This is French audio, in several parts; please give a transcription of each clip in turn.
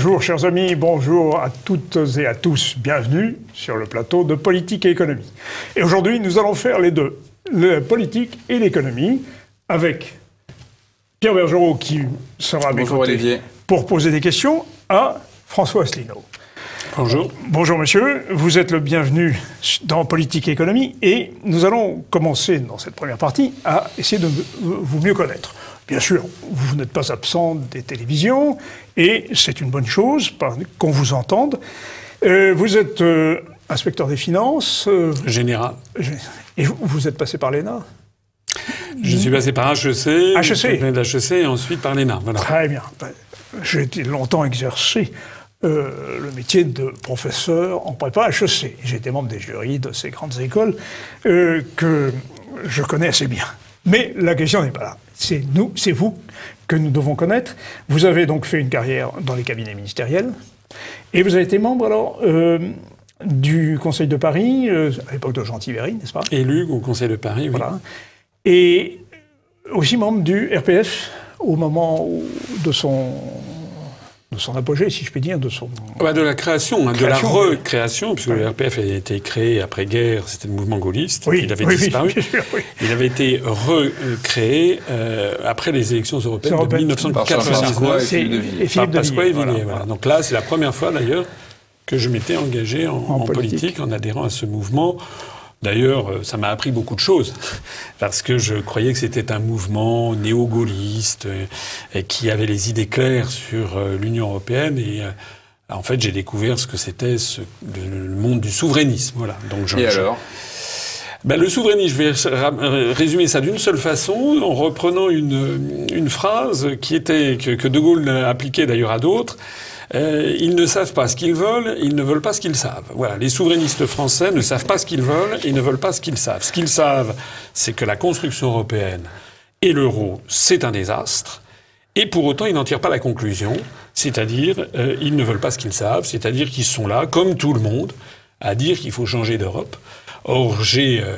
Bonjour chers amis, bonjour à toutes et à tous, bienvenue sur le plateau de politique et économie. Et aujourd'hui nous allons faire les deux, la politique et l'économie, avec Pierre Bergerot qui sera côtés Olivier. pour poser des questions à François Asselineau. Bonjour. Bonjour monsieur, vous êtes le bienvenu dans Politique et Économie et nous allons commencer dans cette première partie à essayer de vous mieux connaître. Bien sûr, vous n'êtes pas absent des télévisions et c'est une bonne chose qu'on vous entende. Euh, vous êtes euh, inspecteur des finances euh, Général. et vous, vous êtes passé par l'ENA? Je suis passé par HEC. HEC. Je venais de HEC et ensuite par l'ENA. Voilà. Très bien. Ben, J'ai été longtemps exercé euh, le métier de professeur en prépa HEC. J'ai été membre des jurys de ces grandes écoles euh, que je connais assez bien. Mais la question n'est pas là. C'est nous, c'est vous que nous devons connaître. Vous avez donc fait une carrière dans les cabinets ministériels et vous avez été membre alors euh, du Conseil de Paris euh, à l'époque de Jean Tivery, n'est-ce pas? Élu au Conseil de Paris, oui. voilà. Et aussi membre du RPF au moment de son, de son apogée, si je puis dire, de son... Bah, de la création, hein, de la Création, oui. recréation, puisque le RPF a été créé après-guerre, c'était le mouvement gaulliste, Oui, il avait oui, disparu. bien sûr, oui. Il avait été recréé euh, après les élections européennes de Européennes. Par Charles Pasqua 1999 et C'est- Philippe de Villiers. voilà, voilà. Donc là, c'est la première fois d'ailleurs que je m'étais engagé en, en politique. politique. en adhérant à ce mouvement. D'ailleurs, euh, ça m'a appris beaucoup de choses, parce que je croyais que c'était un mouvement néo-gaulliste euh, et qui avait les idées claires sur euh, l'Union européenne. Et en fait, j'ai découvert ce que c'était ce- le, monde du souverainisme. Voilà. Donc, je- Et alors? Ben, le souverainisme, je vais résumer ça d'une seule façon, en reprenant une, une phrase qui était que, que De Gaulle appliquait d'ailleurs à d'autres. Euh, ils ne savent pas ce qu'ils veulent, ils ne veulent pas ce qu'ils savent. Voilà, les souverainistes français ne savent pas ce qu'ils veulent et ne veulent pas ce qu'ils savent. Ce qu'ils savent, c'est que la construction européenne et l'euro, c'est un désastre. Et pour autant, ils n'en tirent pas la conclusion, c'est-à-dire, euh, ils ne veulent pas ce qu'ils savent, c'est-à-dire qu'ils sont là, comme tout le monde, à dire qu'il faut changer d'Europe. Or, j'ai euh,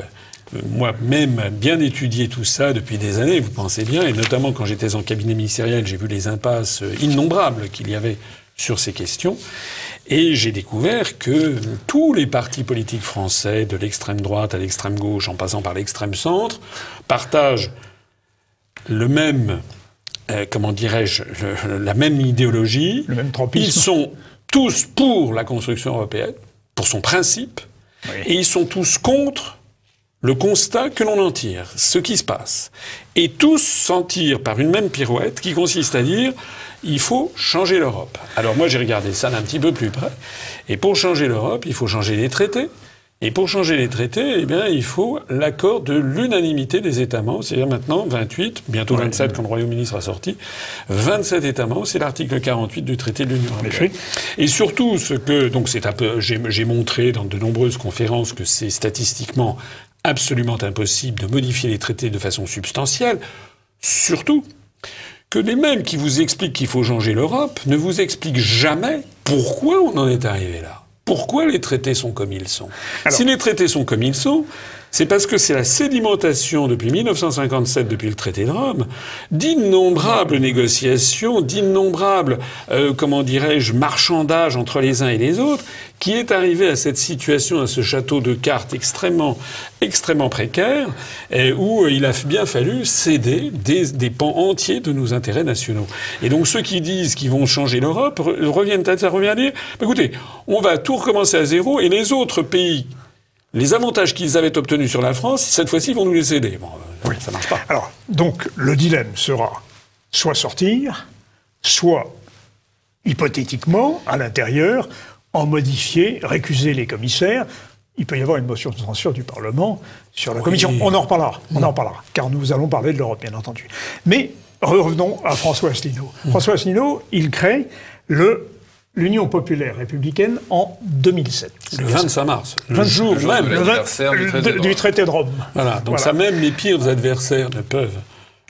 moi-même bien étudié tout ça depuis des années, vous pensez bien, et notamment quand j'étais en cabinet ministériel, j'ai vu les impasses euh, innombrables qu'il y avait sur ces questions. Et j'ai découvert que tous les partis politiques français, de l'extrême droite à l'extrême gauche, en passant par l'extrême centre, partagent le même, euh, comment dirais-je, la même idéologie. Le même. Ils sont tous pour la construction européenne, pour son principe, Oui. et ils sont tous contre le constat que l'on en tire, ce qui se passe. Et tous s'en tirent par une même pirouette qui consiste à dire il faut changer l'Europe. Alors moi j'ai regardé ça d'un petit peu plus près. Et pour changer l'Europe, il faut changer les traités. Et pour changer les traités, eh bien, il faut l'accord de l'unanimité des États membres. C'est-à-dire maintenant 28, bientôt 27 quand le Royaume-Uni sera sorti. 27 États membres, c'est l'article 48 du traité de l'Union européenne. Et surtout, ce que donc c'est un peu, j'ai montré dans de nombreuses conférences que c'est statistiquement absolument impossible de modifier les traités de façon substantielle. Surtout que les mêmes qui vous expliquent qu'il faut changer l'Europe ne vous expliquent jamais pourquoi on en est arrivé là. Pourquoi les traités sont comme ils sont Si les traités sont comme ils sont, c'est parce que c'est la sédimentation depuis 1957, depuis le traité de Rome, d'innombrables négociations, d'innombrables, euh, comment dirais-je, marchandages entre les uns et les autres, qui est arrivé à cette situation, à ce château de cartes extrêmement, extrêmement précaire, euh, où il a bien fallu céder des, des pans entiers de nos intérêts nationaux. Et donc ceux qui disent qu'ils vont changer l'Europe re- reviennent à, ça revient à dire, bah, écoutez, on va tout recommencer à zéro, et les autres pays les avantages qu'ils avaient obtenus sur la France, cette fois-ci, ils vont nous les céder. Bon, euh, ça marche pas. Alors, donc, le dilemme sera soit sortir, soit, hypothétiquement, à l'intérieur, en modifier, récuser les commissaires. Il peut y avoir une motion de censure du Parlement sur la Commission. On en reparlera, on en reparlera, car nous allons parler de l'Europe, bien entendu. Mais revenons à François Asselineau. François Asselineau, il crée le l'Union populaire républicaine en 2007. Le 25 mars, le 20 jour même. Le vingt- L'anniversaire du traité de du Rome. traité de Rome. Voilà, donc Voilà. ça même les pires adversaires ne peuvent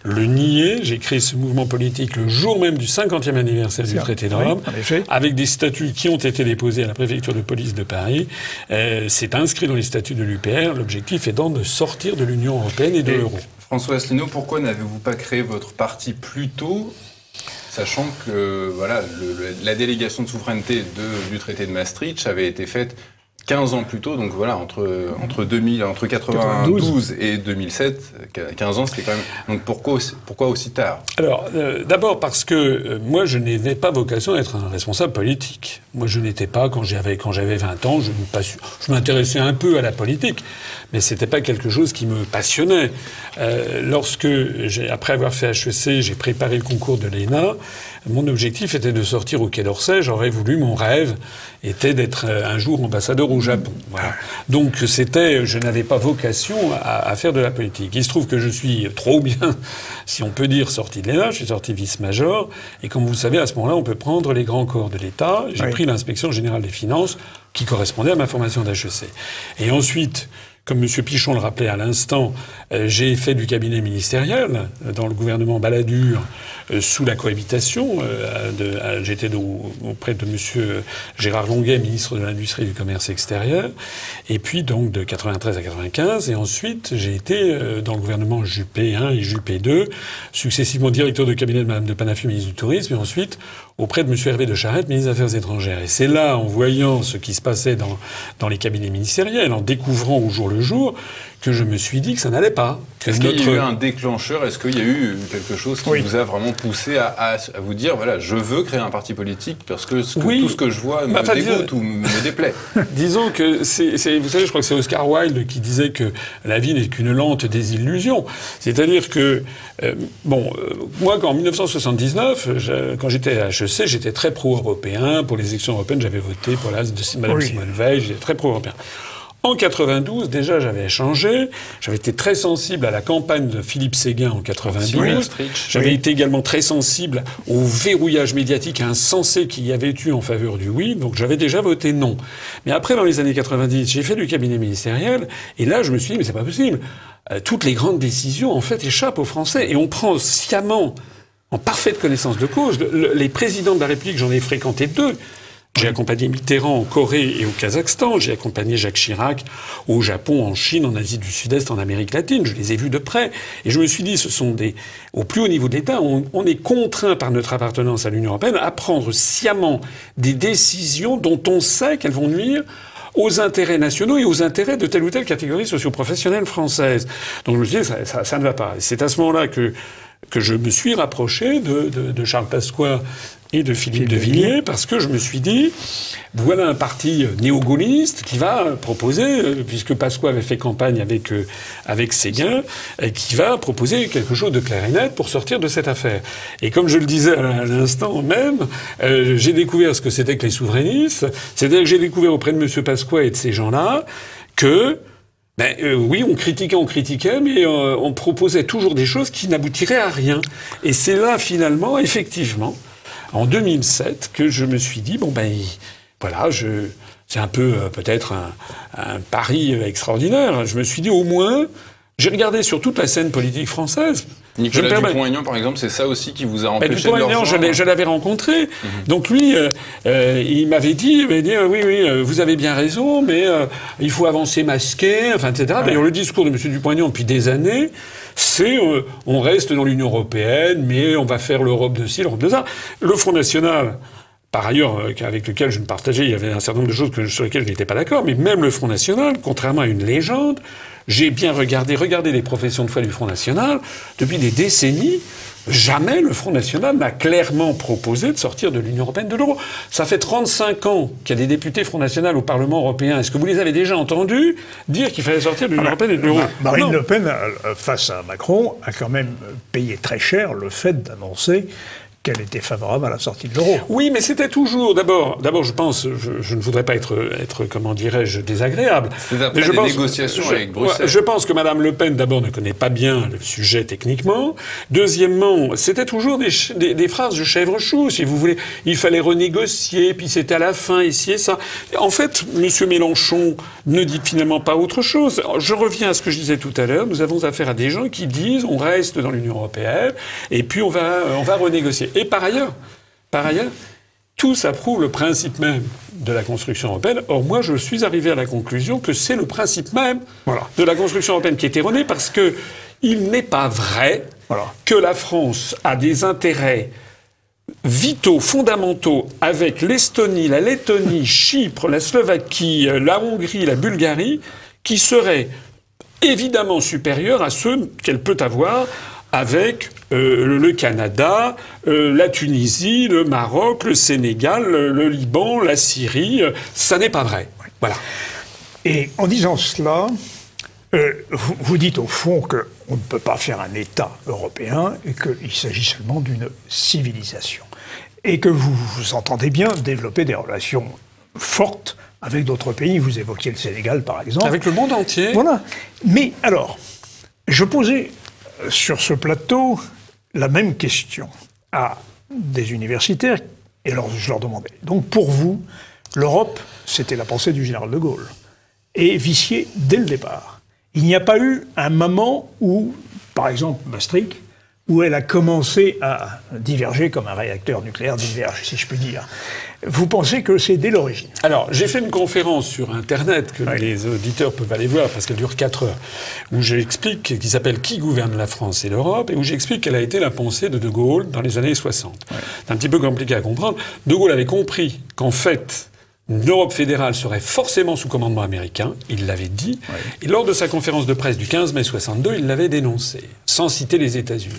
le nier. J'ai créé ce mouvement politique le jour même du 50e anniversaire du traité de oui, Rome, en effet. avec des statuts qui ont été déposés à la préfecture de police de Paris. Euh, C'est inscrit dans les statuts de l'UPR. L'objectif étant de sortir de l'Union européenne et de l'euro. François Asselineau, pourquoi n'avez-vous pas créé votre parti plus tôt Sachant que voilà, la délégation de souveraineté du traité de Maastricht avait été faite 15 ans plus tôt, donc voilà, entre, entre, 2000, entre 92 et 2007, 15 ans, c'était quand même. Donc pourquoi, pourquoi aussi tard? Alors, euh, d'abord parce que euh, moi, je n'avais pas vocation à être un responsable politique. Moi, je n'étais pas, quand j'avais, quand j'avais 20 ans, je, je m'intéressais un peu à la politique, mais c'était pas quelque chose qui me passionnait. Euh, lorsque, après avoir fait HEC, j'ai préparé le concours de l'ENA, mon objectif était de sortir au Quai d'Orsay. J'aurais voulu, mon rêve était d'être euh, un jour ambassadeur au Japon. Voilà. Donc c'était, je n'avais pas vocation à, faire de la politique. Il se trouve que je suis trop bien, si on peut dire, sorti de l'ENA. Je suis sorti vice-major. Et comme vous le savez, à ce moment-là, on peut prendre les grands corps de l'État. J'ai pris l'inspection générale des finances qui correspondait à ma formation d'HEC. Et ensuite, comme M. Pichon le rappelait à l'instant, euh, j'ai fait du cabinet ministériel euh, dans le gouvernement Balladur euh, sous la cohabitation. J'étais auprès de M. Gérard Longuet, ministre de l'Industrie et du Commerce extérieur. Et puis donc de 93 à 95. Et ensuite, j'ai été dans le gouvernement Juppé 1 et Juppé 2, successivement directeur de cabinet de Mme de Panafu, ministre du Tourisme, et ensuite auprès de M. Hervé de Charette, ministre des Affaires étrangères. Et c'est là, en voyant ce qui se passait dans, dans les cabinets ministériels, en découvrant au jour le jour, que je me suis dit que ça n'allait pas. Est-ce qu'il y a eu un déclencheur? Est-ce qu'il y a eu quelque chose qui vous a vraiment poussé à, vous dire voilà, je veux créer un parti politique parce que, tout ce que je vois me enfin, dégoûte ou me déplaît Disons que c'est, vous savez, je crois que c'est Oscar Wilde qui disait que la vie n'est qu'une lente désillusion. C'est-à-dire que euh, bon, euh, moi, en 1979, quand j'étais à HEC, j'étais très pro-européen. Pour les élections européennes, j'avais voté pour la de Mme Simone Veil. J'étais très pro-européen. En 92, déjà, j'avais changé. J'avais été très sensible à la campagne de Philippe Séguin en 92. J'avais été également très sensible au verrouillage médiatique insensé qu'il y avait eu en faveur du oui. Donc j'avais déjà voté non. Mais après, dans les années 90, j'ai fait du cabinet ministériel. Et là, je me suis dit, mais c'est pas possible. Euh, toutes les grandes décisions, en fait, échappent aux Français. Et on prend sciemment, en parfaite connaissance de cause, les présidents de la République, j'en ai fréquenté deux, j'ai accompagné Mitterrand en Corée et au Kazakhstan. J'ai accompagné Jacques Chirac au Japon, en Chine, en Asie du Sud-Est, en Amérique latine. Je les ai vus de près. Et je me suis dit, ce sont des, au plus haut niveau de l'État, on, est contraint par notre appartenance à l'Union européenne à prendre sciemment des décisions dont on sait qu'elles vont nuire aux intérêts nationaux et aux intérêts de telle ou telle catégorie socioprofessionnelle française. Donc je me suis dit, ça ne va pas. C'est à ce moment-là que que je me suis rapproché de, de, de Charles Pasqua et de Philippe de Villiers parce que je me suis dit, voilà un parti néo-gaulliste qui va proposer, euh, puisque Pasqua avait fait campagne avec, euh, avec Séguin, qui va proposer quelque chose de clair et net pour sortir de cette affaire. Et comme je le disais à l'instant même, euh, j'ai découvert ce que c'était que les souverainistes, c'est-à-dire que j'ai découvert auprès de M. Pasqua et de ces gens-là que ben, oui, on critiquait, on critiquait, mais on proposait toujours des choses qui n'aboutiraient à rien. Et c'est là, finalement, effectivement, en 2007 que je me suis dit, bon ben voilà, je, c'est un peu euh, peut-être un, un, pari extraordinaire. Je me suis dit au moins, j'ai regardé sur toute la scène politique française. Nicolas Dupont-Aignan, par exemple, c'est ça aussi qui vous a empêché de Dupont-Aignan, je l'avais rencontré. Donc lui, euh, euh, il m'avait dit, il dit, oui, oui, vous avez bien raison, mais il faut avancer masqué, enfin, etc. D'ailleurs, le discours de M. Dupont-Aignan depuis des années, c'est euh, on reste dans l'Union européenne, mais on va faire l'Europe de ci, l'Europe de ça. Le Front National, par ailleurs, euh, avec lequel je me partageais, il y avait un certain nombre de choses sur lesquelles je n'étais pas d'accord, mais même le Front National, contrairement à une légende, j'ai bien regardé, regardé les professions de foi du Front National, depuis des décennies, Jamais le Front National n'a clairement proposé de sortir de l'Union européenne de l'euro. Ça fait 35 ans qu'il y a des députés Front National au Parlement européen. Est-ce que vous les avez déjà entendus dire qu'il fallait sortir de l'Union ah, européenne et de l'euro? Marine Le Pen, euh, face à Macron, a quand même payé très cher le fait d'annoncer qu'elle était favorable à la sortie de l'euro. Oui, mais c'était toujours, d'abord, d'abord, je pense, je, ne voudrais pas être, être comment dirais-je, désagréable. C'est après des négociations avec Bruxelles. Je pense que Madame Le Pen, d'abord, ne connaît pas bien le sujet techniquement. Deuxièmement, c'était toujours des, des, phrases de chèvre-chou, si vous voulez. Il fallait renégocier, puis c'était à la fin, ici et ça. En fait, Monsieur Mélenchon ne dit finalement pas autre chose. Je reviens à ce que je disais tout à l'heure. Nous avons affaire à des gens qui disent, on reste dans l'Union européenne, et puis on va, on va renégocier. Et par ailleurs, par ailleurs, tout ça prouve le principe même de la construction européenne. Or, moi, je suis arrivé à la conclusion que c'est le principe même de la construction européenne qui est erroné parce que il n'est pas vrai que la France a des intérêts vitaux, fondamentaux avec l'Estonie, la Lettonie, Chypre, la Slovaquie, la Hongrie, la Bulgarie, qui seraient évidemment supérieurs à ceux qu'elle peut avoir avec euh, le Canada, euh, la Tunisie, le Maroc, le Sénégal, le Liban, la Syrie. Ça n'est pas vrai. Voilà. Et en disant cela, euh, vous, vous, dites au fond qu'on ne peut pas faire un État européen et qu'il s'agit seulement d'une civilisation. Et que vous, vous entendez bien développer des relations fortes avec d'autres pays. Vous évoquiez le Sénégal, par exemple. Avec le monde entier. Voilà. Mais alors, je posais sur ce plateau la même question à des universitaires, et alors je leur demandais. Donc pour vous, l'Europe, c'était la pensée du général de Gaulle, et viciée dès le départ. Il n'y a pas eu un moment où, par exemple, Maastricht, où elle a commencé à diverger comme un réacteur nucléaire diverge, si je puis dire. Vous pensez que c'est dès l'origine Alors, j'ai fait une conférence sur Internet que les auditeurs peuvent aller voir parce qu'elle dure 4 heures, où j'explique, qui s'appelle Qui gouverne la France et l'Europe, et où j'explique quelle a été la pensée de De Gaulle dans les années 60. C'est un petit peu compliqué à comprendre. De Gaulle avait compris qu'en fait, L'Europe fédérale serait forcément sous commandement américain, il l'avait dit, et lors de sa conférence de presse du 15 mai 62, il l'avait dénoncé, sans citer les États-Unis.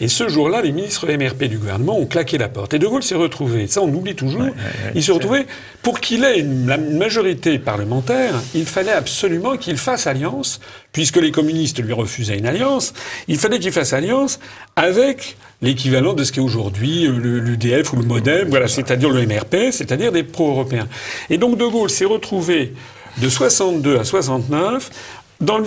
Et ce jour-là, les ministres MRP du gouvernement ont claqué la porte. Et De Gaulle s'est retrouvé, ça on oublie toujours, il s'est retrouvé, pour qu'il ait une, majorité parlementaire, il fallait absolument qu'il fasse alliance, puisque les communistes lui refusaient une alliance, il fallait qu'il fasse alliance avec l'équivalent de ce qu'est aujourd'hui euh, l'UDF ou le MoDem, voilà, c'est-à-dire le MRP, c'est-à-dire des pro-européens. Et donc De Gaulle s'est retrouvé de 62 à 69 dans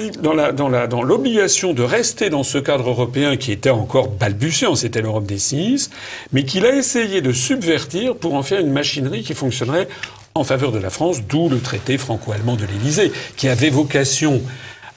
l'obligation de rester dans ce cadre européen qui était encore balbutiant, c'était l'Europe des six, mais qu'il a essayé de subvertir pour en faire une machinerie qui fonctionnerait en faveur de la France, d'où le traité franco-allemand de l'Élysée, qui avait vocation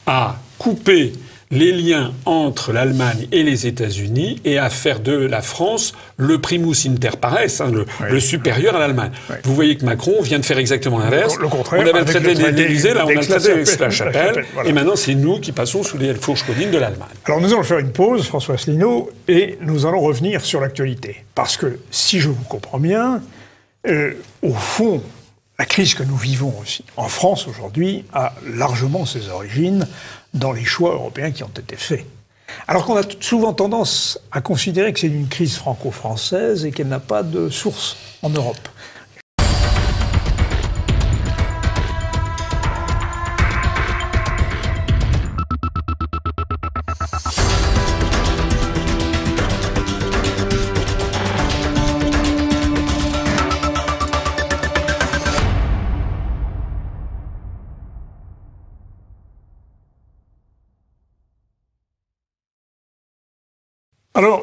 à couper les liens entre l'Allemagne et les États-Unis et à faire de la France le primus inter pares, hein, le, supérieur à l'Allemagne. Vous voyez que Macron vient de faire exactement l'inverse. On avait le traité l'Élysée, là on a le traité de la chapelle, et maintenant c'est nous qui passons sous les fourches codines de l'Allemagne. Alors nous allons faire une pause, François Asselineau, et nous allons revenir sur l'actualité. Parce que si je vous comprends bien, euh, au fond, la crise que nous vivons aussi en France aujourd'hui a largement ses origines dans les choix européens qui ont été faits. Alors qu'on a souvent tendance à considérer que c'est une crise franco-française et qu'elle n'a pas de source en Europe. Alors,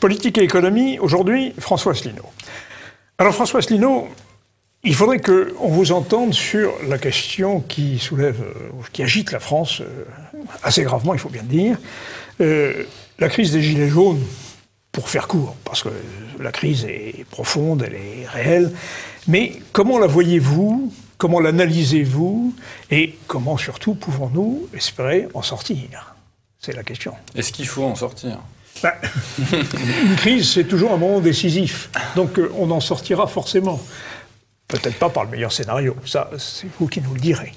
politique et économie, aujourd'hui, François Asselineau. Alors, François Asselineau, il faudrait qu'on vous entende sur la question qui soulève, euh, qui agite la France euh, assez gravement, il faut bien le dire. Euh, la crise des Gilets jaunes, pour faire court, parce que la crise est profonde, elle est réelle. Mais comment la voyez-vous Comment l'analysez-vous Et comment surtout pouvons-nous espérer en sortir? C'est la question. Est-ce qu'il faut en sortir? Bah, une crise, c'est toujours un moment décisif. Donc euh, on en sortira forcément. Peut-être pas par le meilleur scénario. Ça, c'est vous qui nous le direz.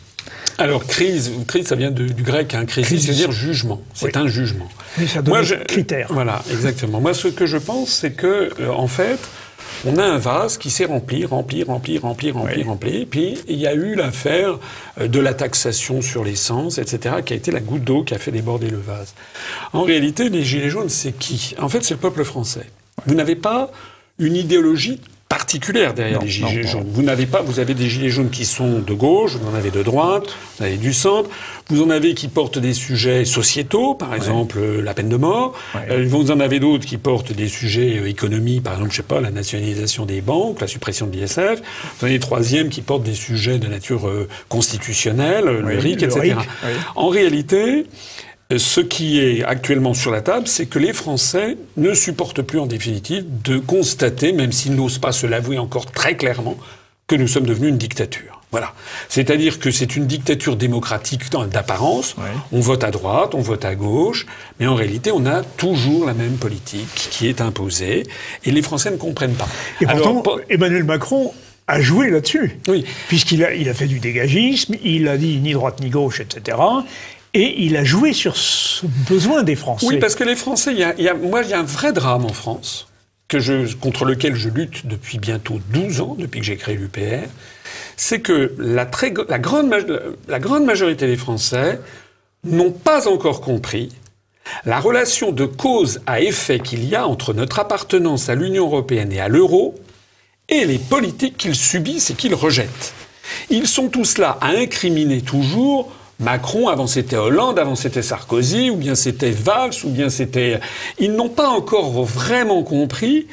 Alors, crise, crise ça vient du grec, hein, crise, c'est-à-dire jugement. C'est un jugement. Oui, ça donne Moi, je, critère. Voilà, exactement. Moi, ce que je pense, c'est que, euh, en fait, on a un vase qui s'est rempli, rempli, rempli, rempli, rempli, rempli. Puis il y a eu l'affaire euh, de la taxation sur l'essence, etc., qui a été la goutte d'eau qui a fait déborder le vase. En réalité, les Gilets jaunes, c'est qui? En fait, c'est le peuple français. Vous n'avez pas une idéologie particulière derrière les gilets jaunes. Vous n'avez pas, vous avez des gilets jaunes qui sont de gauche, vous en avez de droite, vous en avez du centre, vous en avez qui portent des sujets sociétaux, par exemple euh, la peine de mort. Euh, vous en avez d'autres qui portent des sujets euh, économiques, par exemple, je sais pas, la nationalisation des banques, la suppression de l'ISF. Vous en avez des troisièmes qui portent des sujets de nature constitutionnelle, le RIC, etc. En réalité, ce qui est actuellement sur la table, c'est que les Français ne supportent plus en définitive de constater, même s'ils n'osent pas se l'avouer encore très clairement, que nous sommes devenus une dictature. Voilà. C'est-à-dire que c'est une dictature démocratique d'apparence. On vote à droite, on vote à gauche, mais en réalité, on a toujours la même politique qui est imposée, et les Français ne comprennent pas. Et pourtant, Emmanuel Macron a joué là-dessus. Oui. Puisqu'il a, il a fait du dégagisme, il a dit ni droite ni gauche, etc. Et il a joué sur ce besoin des Français. Oui, parce que les Français, y a, moi, il y a un vrai drame en France que je, contre lequel je lutte depuis bientôt 12 ans, depuis que j'ai créé l'UPR c'est que la, grande, la grande majorité des Français n'ont pas encore compris la relation de cause à effet qu'il y a entre notre appartenance à l'Union européenne et à l'euro et les politiques qu'ils subissent et qu'ils rejettent. Ils sont tous là à incriminer toujours Macron, avant c'était Hollande, avant c'était Sarkozy, ou bien c'était Valls, ou bien c'était... Ils n'ont pas encore vraiment compris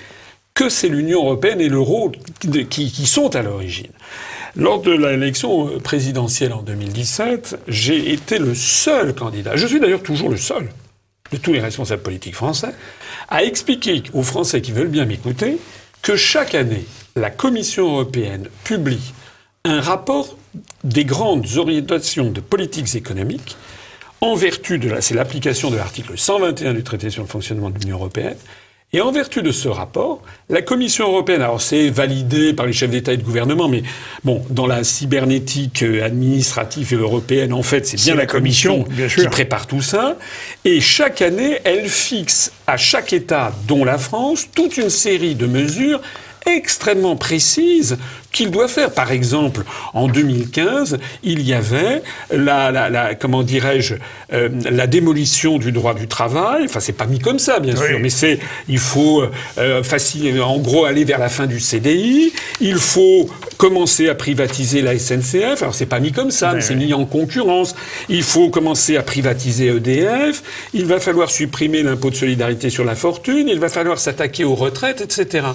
que c'est l'Union européenne et l'euro qui, qui sont à l'origine. Lors de l'élection présidentielle en 2017, j'ai été le seul candidat, je suis d'ailleurs toujours le seul de tous les responsables politiques français, à expliquer aux Français qui veulent bien m'écouter que chaque année, la Commission européenne publie un rapport des grandes orientations de politiques économiques en vertu de la, c'est l'application de l'article 121 du traité sur le fonctionnement de l'Union européenne, et en vertu de ce rapport, la Commission européenne, alors c'est validé par les chefs d'État et de gouvernement, mais bon, dans la cybernétique euh, administrative européenne, en fait, c'est bien la Commission, qui prépare tout ça. Et chaque année, elle fixe à chaque État, dont la France, toute une série de mesures extrêmement précises qu'il doit faire. Par exemple, en 2015, il y avait la, la, la comment dirais-je, euh, la démolition du droit du travail. Enfin, c'est pas mis comme ça, bien sûr, mais c'est, il faut euh, facile, en gros, aller vers la fin du CDI. Il faut commencer à privatiser la SNCF. Alors, c'est pas mis comme ça, mais c'est mis en concurrence. Il faut commencer à privatiser EDF. Il va falloir supprimer l'impôt de solidarité sur la fortune. Il va falloir s'attaquer aux retraites, etc.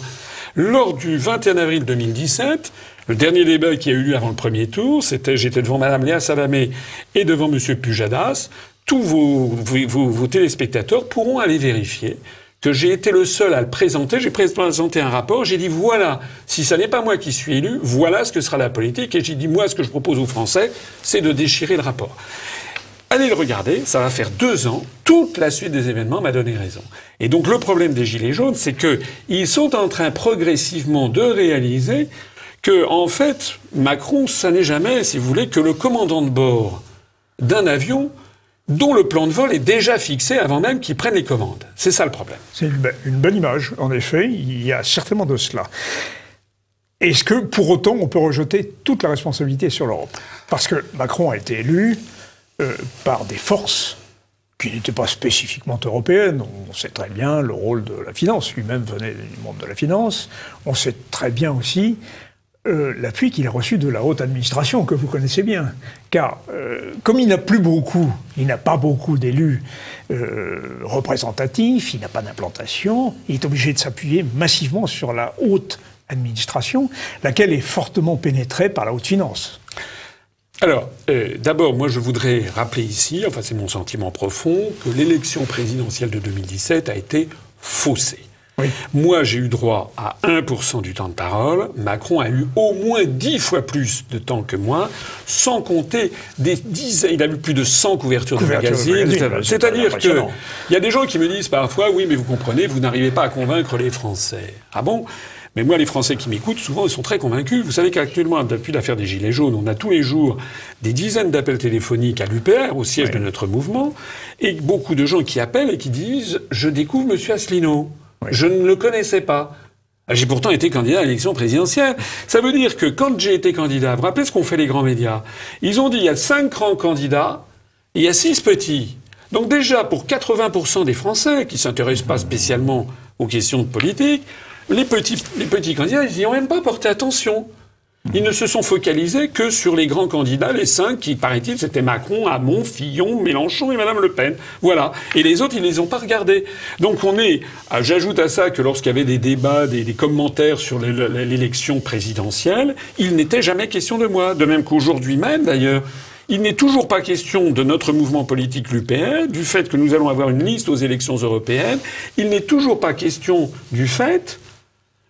Lors du 21 avril 2017, le dernier débat qui a eu lieu avant le premier tour, c'était j'étais devant Madame Léa Salamé et devant Monsieur Pujadas. Tous vos, vos, vos téléspectateurs pourront aller vérifier que j'ai été le seul à le présenter. J'ai présenté un rapport. J'ai dit voilà, si ça n'est pas moi qui suis élu, voilà ce que sera la politique. Et j'ai dit moi, ce que je propose aux Français, c'est de déchirer le rapport. Allez le regarder, ça va faire deux ans. Toute la suite des événements m'a donné raison. Et donc le problème des Gilets jaunes, c'est qu'ils sont en train progressivement de réaliser que, en fait, Macron, ça n'est jamais, si vous voulez, que le commandant de bord d'un avion dont le plan de vol est déjà fixé avant même qu'il prenne les commandes. C'est ça le problème. C'est une, belle image, en effet. Il y a certainement de cela. Est-ce que, pour autant, on peut rejeter toute la responsabilité sur l'Europe? Parce que Macron a été élu, euh, par des forces qui n'étaient pas spécifiquement européennes. On sait très bien le rôle de la finance. Lui-même venait du monde de la finance. On sait très bien aussi euh, l'appui qu'il a reçu de la haute administration, que vous connaissez bien. Car euh, comme il n'a plus beaucoup, il n'a pas beaucoup d'élus représentatifs, il n'a pas d'implantation, il est obligé de s'appuyer massivement sur la haute administration, laquelle est fortement pénétrée par la haute finance. Alors, euh, d'abord, moi, je voudrais rappeler ici, enfin, c'est mon sentiment profond, que l'élection présidentielle de 2017 a été faussée. Moi, j'ai eu droit à 1% du temps de parole. Macron a eu au moins 10 fois plus de temps que moi, sans compter des dizaines. Il a eu plus de 100 couvertures de magazines. C'est-à-dire qu'il y a des gens qui me disent parfois, oui, mais vous comprenez, vous n'arrivez pas à convaincre les Français. Ah bon? Mais moi, les Français qui m'écoutent, souvent, ils sont très convaincus. Vous savez qu'actuellement, depuis l'affaire des Gilets jaunes, on a tous les jours des dizaines d'appels téléphoniques à l'UPR, au siège de notre mouvement, et beaucoup de gens qui appellent et qui disent Je découvre M. Asselineau. Je ne le connaissais pas. J'ai pourtant été candidat à l'élection présidentielle. Ça veut dire que quand j'ai été candidat, vous rappelez ce qu'ont fait les grands médias? Ils ont dit il y a cinq grands candidats, il y a six petits. Donc déjà, pour 80% des Français qui s'intéressent pas spécialement aux questions de politique, les petits, candidats, ils n'y ont même pas porté attention. Ils ne se sont focalisés que sur les grands candidats, les cinq qui, paraît-il, c'était Macron, Hamon, Fillon, Mélenchon et Madame Le Pen. Voilà. Et les autres, ils ne les ont pas regardés. Donc on est, ah, j'ajoute à ça que lorsqu'il y avait des débats, des, commentaires sur l'élection présidentielle, il n'était jamais question de moi. De même qu'aujourd'hui même, d'ailleurs. Il n'est toujours pas question de notre mouvement politique l'UPR, du fait que nous allons avoir une liste aux élections européennes. Il n'est toujours pas question du fait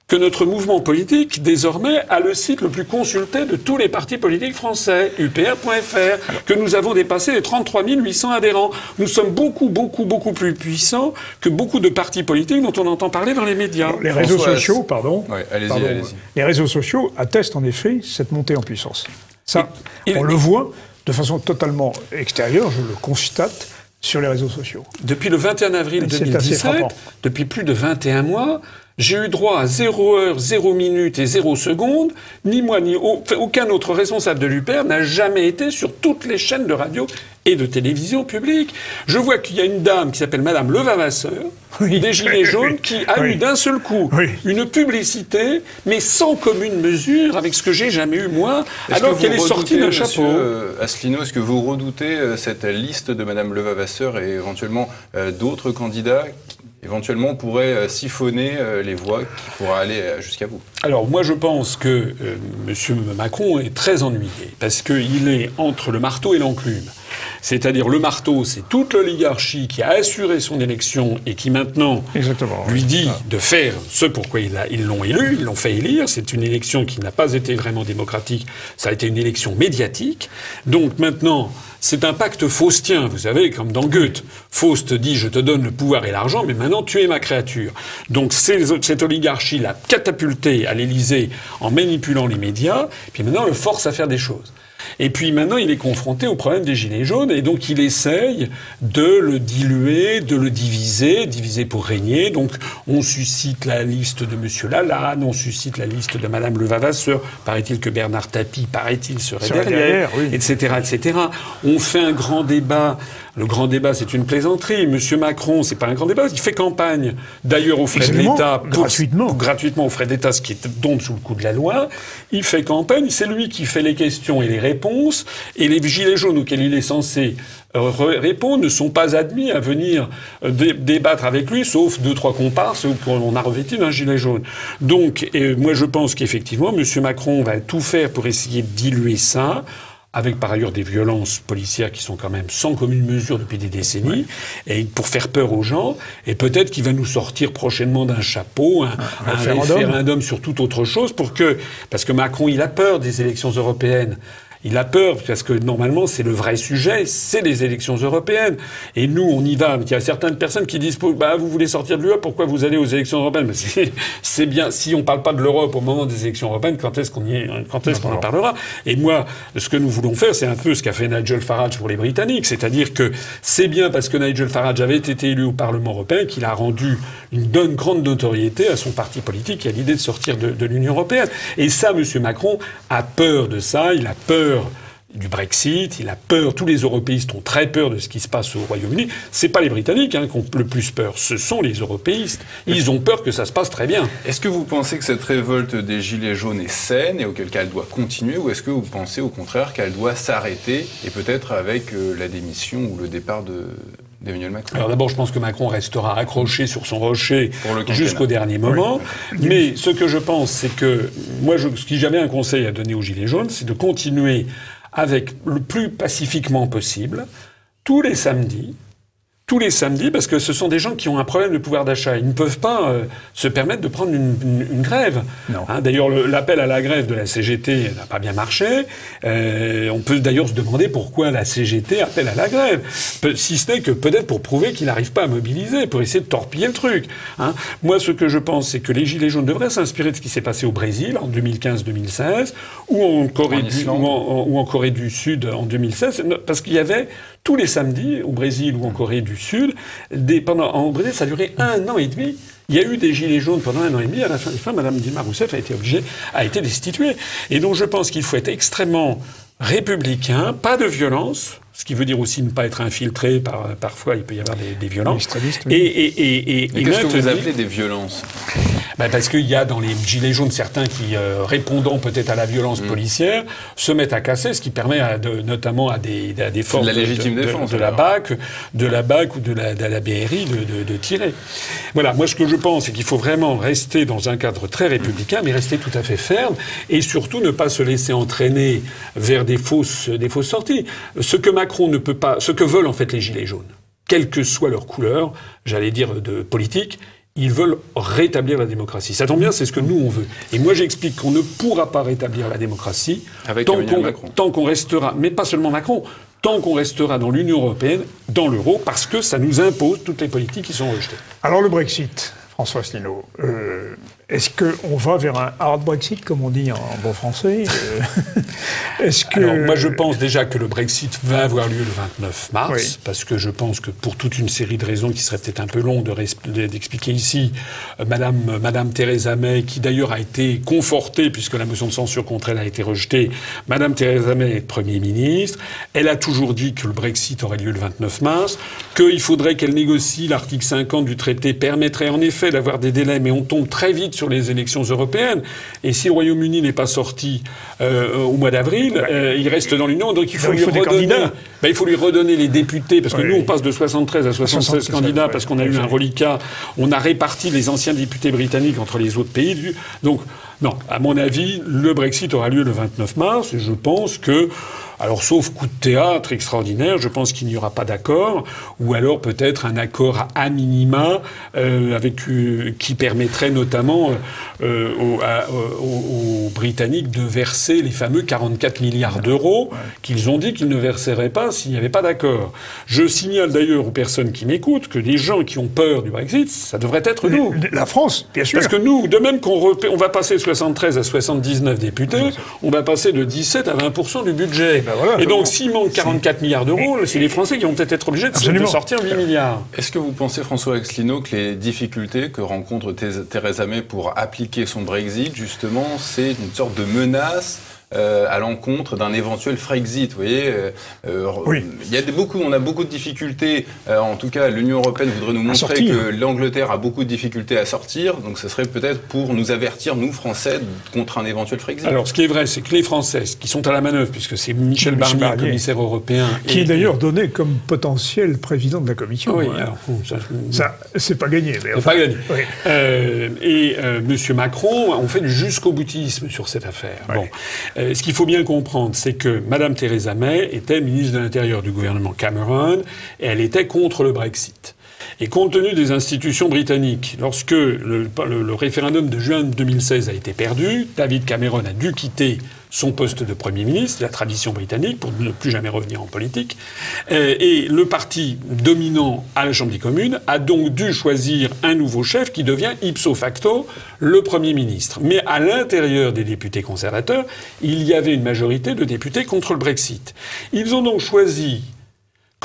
que notre mouvement politique, désormais, a le site le plus consulté de tous les partis politiques français, upr.fr, que nous avons dépassé les 33 800 adhérents. Nous sommes beaucoup, beaucoup, beaucoup plus puissants que beaucoup de partis politiques dont on entend parler dans les médias. Les réseaux sociaux, pardon, Ouais, allez-y, pardon, allez-y. les réseaux sociaux attestent en effet cette montée en puissance. Ça, on le voit de façon totalement extérieure, je le constate sur les réseaux sociaux. Depuis le 21 avril C'est assez 2017, frappant. depuis plus de 21 mois, j'ai eu droit à 0 heure, 0 minute et 0 seconde. Ni moi, ni aucun autre responsable de l'UPR n'a jamais été sur toutes les chaînes de radio et de télévision publiques. Je vois qu'il y a une dame qui s'appelle Madame Levavasseur, Oui. des Gilets jaunes, qui a Oui. eu d'un seul coup Oui. une publicité, mais sans commune mesure avec ce que j'ai jamais eu moi, alors que qu'elle est sortie d'un chapeau. euh, Asselineau, est-ce que vous redoutez euh, cette liste de Madame Levavasseur et éventuellement euh, d'autres candidats qui éventuellement pourraient euh, siphonner euh, les voix qui pourraient aller euh, jusqu'à vous Alors moi je pense que M. Macron est très ennuyé parce qu'il est entre le marteau et l'enclume. C'est-à-dire le marteau, c'est toute l'oligarchie qui a assuré son élection et qui maintenant Exactement. lui oui. dit de faire ce pourquoi ils l'ont élu, ils l'ont fait élire. C'est une élection qui n'a pas été vraiment démocratique, ça a été une élection médiatique. Donc maintenant, c'est un pacte faustien, vous savez, comme dans Goethe. Faust dit je te donne le pouvoir et l'argent, mais maintenant tu es ma créature. Donc cette oligarchie l'a catapulté à l'Élysée en manipulant les médias, puis maintenant le force à faire des choses. Et puis maintenant, il est confronté au problème des gilets jaunes, et donc il essaye de le diluer, de le diviser, diviser pour régner. Donc on suscite la liste de Monsieur Lalanne, on suscite la liste de Madame Levavasseur. Paraît-il que Bernard Tapie, paraît-il, serait, Serait derrière, derrière, oui. etc., etc. On fait un grand débat. Le grand débat, c'est une plaisanterie. Monsieur Macron, c'est pas un grand débat. Il fait campagne, d'ailleurs, aux frais de l'État, pour- gratuitement. gratuitement aux frais d'État, ce qui est- tombe sous le coup de la loi. Il fait campagne, c'est lui qui fait les questions et les réponses, et les gilets jaunes auxquels il est censé euh, re- répondre ne sont pas admis à venir euh, dé- débattre avec lui, sauf deux, trois comparses qu'on a revêtis d'un gilet jaune. Donc, euh, moi je pense qu'effectivement, M. Macron va tout faire pour essayer de diluer ça avec par ailleurs des violences policières qui sont quand même sans commune mesure depuis des décennies, et pour faire peur aux gens, et peut-être qu'il va nous sortir prochainement d'un chapeau, un, un référendum. référendum sur toute autre chose, pour que, parce que Macron, il a peur des élections européennes. Il a peur parce que normalement c'est le vrai sujet, c'est les élections européennes. Et nous on y va. Il y a certaines personnes qui disent bah vous voulez sortir de l'Europe, pourquoi vous allez aux élections européennes? Mais c'est- bien. Si on parle pas de l'Europe au moment des élections européennes, quand est-ce qu'on est en parlera? Et moi, ce que nous voulons faire, c'est un peu ce qu'a fait Nigel Farage pour les Britanniques, c'est-à-dire que c'est bien parce que Nigel Farage avait été élu au Parlement européen qu'il a rendu une bonne grande notoriété à son parti politique et à l'idée de sortir de, de l'Union européenne. Et ça, M. Macron a peur de ça. Il a peur du Brexit, il a peur, tous les européistes ont très peur de ce qui se passe au Royaume-Uni. C'est pas les Britanniques hein, qui ont le plus peur, ce sont les européistes. Ils ont peur que ça se passe très bien. Est-ce que vous pensez que cette révolte des Gilets jaunes est saine et auquel cas elle doit continuer ou est-ce que vous pensez au contraire qu'elle doit s'arrêter et peut-être avec euh, la démission ou le départ de d'Emmanuel Macron. Alors d'abord, je pense que Macron restera accroché sur son rocher jusqu'au dernier moment. Mais ce que je pense, c'est que moi, je, si j'avais un conseil à donner aux Gilets jaunes, c'est de continuer avec le plus pacifiquement possible, tous les samedis, tous les samedis, parce que ce sont des gens qui ont un problème de pouvoir d'achat. Ils ne peuvent pas euh, se permettre de prendre une, une- une grève. Non. Hein, d'ailleurs, le- l'appel à la grève de la CGT n'a pas bien marché. Euh, on peut d'ailleurs se demander pourquoi la CGT appelle à la grève. Pe- si ce n'est que peut-être pour prouver qu'il n'arrive pas à mobiliser, pour essayer de torpiller le truc. hein. Moi, ce que je pense, c'est que les Gilets jaunes devraient s'inspirer de ce qui s'est passé au Brésil en 2015-2016, ou en Corée En du Islande. ou en- ou en Corée du Sud en 2016, parce qu'il y avait tous les samedis au Brésil ou en Corée du Sud, des, pendant, en Brésil, ça a duré un an et demi. Il y a eu des gilets jaunes pendant un an et demi. À la fin, fin Madame Dilma Rousseff a été obligée, a été destituée. Et donc, je pense qu'il faut être extrêmement républicain, pas de violence, ce qui veut dire aussi ne pas être infiltré par, parfois il peut y avoir des, des violences. Oui. et, et, et, et qu'est-ce que vous appelez des violences? Bah, parce qu'il y a dans les gilets jaunes certains qui, euh, répondant peut-être à la violence Mm. policière, se mettent à casser, ce qui permet à de- notamment à des, à des forces la de- légitime de, de- défense, de la. BAC, de la BAC ou de la, de la BRI de, de- de tirer. Voilà, moi ce que je pense, c'est qu'il faut vraiment rester dans un cadre très républicain, mais rester tout à fait ferme, et surtout ne pas se laisser entraîner vers des fausses, des fausses sorties. Ce que Macron ne peut pas, ce que veulent en fait les gilets jaunes, quelle que soit leur couleur, j'allais dire de politique, ils veulent rétablir la démocratie. Ça tombe bien, c'est ce que nous on veut. Et moi j'explique qu'on ne pourra pas rétablir la démocratie Avec tant Emmanuel qu'on Macron. tant qu'on restera, mais pas seulement Macron, tant qu'on restera dans l'Union européenne, dans l'euro, parce que ça nous impose toutes les politiques qui sont rejetées. Alors le Brexit, François Asselineau, euh, est-ce qu'on va vers un hard Brexit, comme on dit en bon français Euh, Est-ce que... Alors, moi, je pense déjà que le Brexit va avoir lieu le 29 mars, Oui. parce que je pense que pour toute une série de raisons qui seraient peut-être un peu de- d'expliquer ici, euh, Madame, euh, Madame Theresa May, qui d'ailleurs a été confortée, puisque la motion de censure contre elle a été rejetée, Madame Theresa May est Premier ministre, elle a toujours dit que le Brexit aurait lieu le 29 mars, qu'il faudrait qu'elle négocie l'article 50 du traité, permettrait en effet d'avoir des délais, mais on tombe très vite sur les élections européennes, et si le Royaume-Uni n'est pas sorti euh, au mois d'avril, euh, il reste dans l'Union, donc il faut Donc, il lui faut redonner. Ben, il faut lui redonner les députés, parce que Oui. nous, on passe de 73 à 76 76, candidats, parce qu'on a eu un reliquat. On a réparti les anciens députés britanniques entre les autres pays. du- Donc, non, à mon avis, le Brexit aura lieu le 29 mars, et je pense que. Alors, sauf coup de théâtre extraordinaire, je pense qu'il n'y aura pas d'accord, ou alors peut-être un accord à minima euh, avec euh, qui permettrait notamment euh, aux, à- aux- aux Britanniques de verser les fameux 44 milliards d'euros qu'ils ont dit qu'ils ne verseraient pas s'il n'y avait pas d'accord. Je signale d'ailleurs aux personnes qui m'écoutent que les gens qui ont peur du Brexit, ça devrait être nous. La France, bien sûr. Parce que nous, de même qu'on repé- on va passer de 73 à 79 députés, on va passer de 17 à 20 du budget. Ben voilà, Et donc, s'il manque 44 milliards d'euros, c'est les Français qui vont peut-être être obligés de, sortir 8 milliards. Est-ce que vous pensez, François Exlino, que les difficultés que rencontre Theresa May pour appliquer son Brexit, justement, c'est une sorte de menace euh, à l'encontre d'un éventuel Frexit. Vous voyez, euh, euh, Oui. il y a des, beaucoup, on a beaucoup de difficultés. euh, en tout cas, l'Union européenne voudrait nous montrer que l'Angleterre a beaucoup de difficultés à sortir. Donc, ce serait peut-être pour nous avertir, nous Français, contre un éventuel Frexit. Alors, ce qui est vrai, c'est que les Françaises qui sont à la manœuvre, puisque c'est Michel Michel Barnier, Barnier. commissaire européen, Qui et- est d'ailleurs donné comme potentiel président de la Commission. Oui, hein. alors, ça, Ça, c'est pas gagné. Mais C'est enfin, pas gagné. oui. Euh, et euh, Monsieur Macron ont fait du jusqu'au boutisme sur cette affaire. Bon, Euh, ce qu'il faut bien comprendre, c'est que Madame Theresa May était ministre de l'Intérieur du gouvernement Cameron et elle était contre le Brexit. Et compte tenu des institutions britanniques, lorsque le, référendum de juin 2016 a été perdu, David Cameron a dû quitter son poste de Premier ministre, la tradition britannique, pour ne plus jamais revenir en politique. Euh, Et le parti dominant à la Chambre des communes a donc dû choisir un nouveau chef qui devient ipso facto le Premier ministre. Mais à l'intérieur des députés conservateurs, il y avait une majorité de députés contre le Brexit. Ils ont donc choisi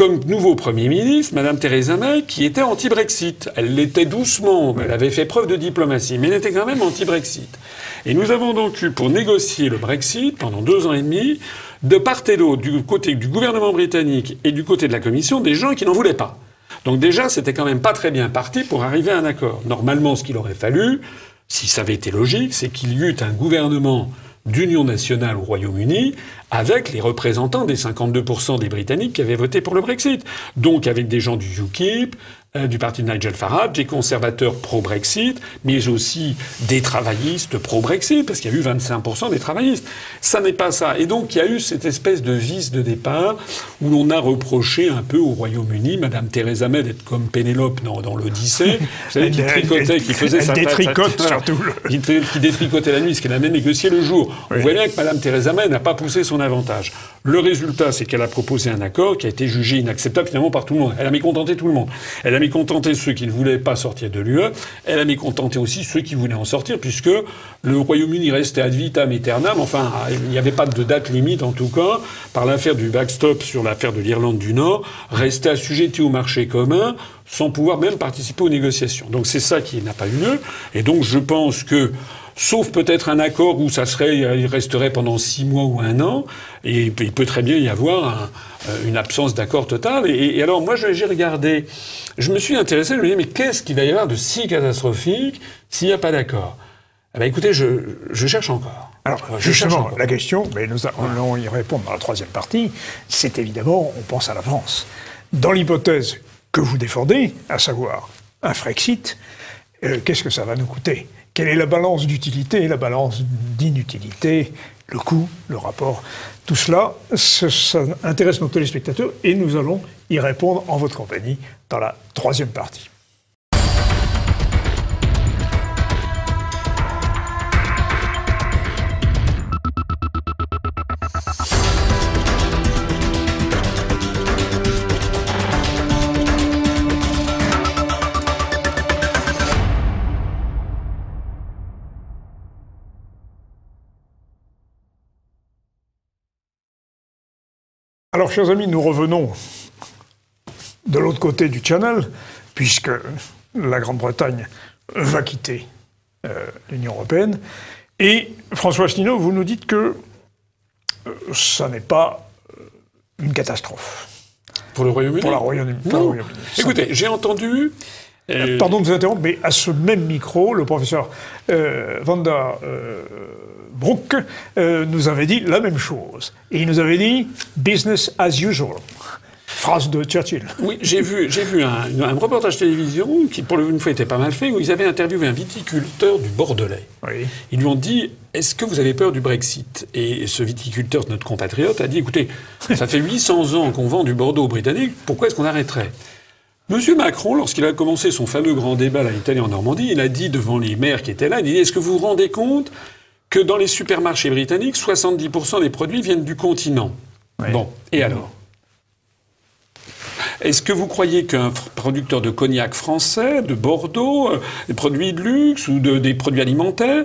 comme nouveau Premier ministre, Madame Theresa May, qui était anti-Brexit. Elle l'était doucement, elle avait fait preuve de diplomatie, mais elle était quand même anti-Brexit. Et nous avons donc eu, pour négocier le Brexit, pendant deux ans et demi, de part et d'autre, du côté du gouvernement britannique et du côté de la Commission, des gens qui n'en voulaient pas. Donc déjà, c'était quand même pas très bien parti pour arriver à un accord. Normalement, ce qu'il aurait fallu, si ça avait été logique, c'est qu'il y eut un gouvernement d'union nationale au Royaume-Uni avec les représentants des 52% des Britanniques qui avaient voté pour le Brexit. Donc avec des gens du UKIP, euh, du parti de Nigel Farage, des conservateurs pro-Brexit, mais aussi des travaillistes pro-Brexit, parce qu'il y a eu 25% des travaillistes. Ça n'est pas ça. Et donc il y a eu cette espèce de vice de départ où l'on a reproché un peu au Royaume-Uni, Madame Theresa May d'être comme Pénélope dans, dans l'Odyssée, vous savez, qui tricotait, qui faisait elle sa détricote surtout qui, détricotait la nuit, ce qu'elle avait négocié le jour. On voit bien que Mme Theresa May n'a pas poussé son avantage. Le résultat, c'est qu'elle a proposé un accord qui a été jugé inacceptable finalement par tout le monde. Elle a mécontenté tout le monde. Elle a mécontenté ceux qui ne voulaient pas sortir de l'UE. Elle a mécontenté aussi ceux qui voulaient en sortir, puisque le Royaume-Uni restait ad vitam aeternam. Enfin, il n'y avait pas de date limite, en tout cas, par l'affaire du backstop sur l'affaire de l'Irlande du Nord, restait assujetti au marché commun sans pouvoir même participer aux négociations. Donc c'est ça qui n'a pas eu lieu. Et donc je pense que Sauf peut-être un accord où ça serait, il resterait pendant six mois ou un an, et il peut très bien y avoir un- euh, une absence d'accord total. Et, et alors moi j'ai regardé, je me suis intéressé, je me dis mais qu'est-ce qu'il va y avoir de si catastrophique s'il n'y a pas d'accord? Eh ben écoutez, je, je cherche encore. Alors, Je cherche justement, encore. la question, mais nous allons y répondre dans la troisième partie, c'est évidemment, on pense à la France. Dans l'hypothèse que vous défendez, à savoir un Frexit, euh, qu'est-ce que ça va nous coûter? Quelle est la balance d'utilité la balance d'inutilité Le coût, le rapport Tout cela, ce- ça intéresse nos téléspectateurs et nous allons y répondre en votre compagnie dans la troisième partie. Alors, chers amis, nous revenons de l'autre côté du Channel, puisque la Grande-Bretagne va quitter euh, l'Union européenne. Et François Asselineau, vous nous dites que euh, ça n'est pas euh, une catastrophe. Pour le Royaume-Uni? Pour, la Royaume Royaume Écoutez, j'ai entendu. Pardon de vous interrompre, mais à ce même micro, le professeur Vanda Brook nous avait dit la même chose. Et il nous avait dit business as usual. Phrase de Churchill. Oui, j'ai vu, j'ai vu un, un, reportage télévision qui, pour une fois, était pas mal fait, où ils avaient interviewé un viticulteur du Bordelais. Oui. Ils lui ont dit Est-ce que vous avez peur du Brexit? Et ce viticulteur, notre compatriote, a dit Écoutez, ça fait 800 ans qu'on vend du Bordeaux aux Britanniques, pourquoi est-ce qu'on arrêterait? Monsieur Macron, lorsqu'il a commencé son fameux grand débat à l'Italie en Normandie, il a dit devant les maires qui étaient là, il dit Est-ce que vous vous rendez compte que dans les supermarchés britanniques, 70% des produits viennent du continent. Bon, et alors? Est-ce que vous croyez qu'un producteur de cognac français, de Bordeaux, euh, des produits de luxe ou de, des produits alimentaires,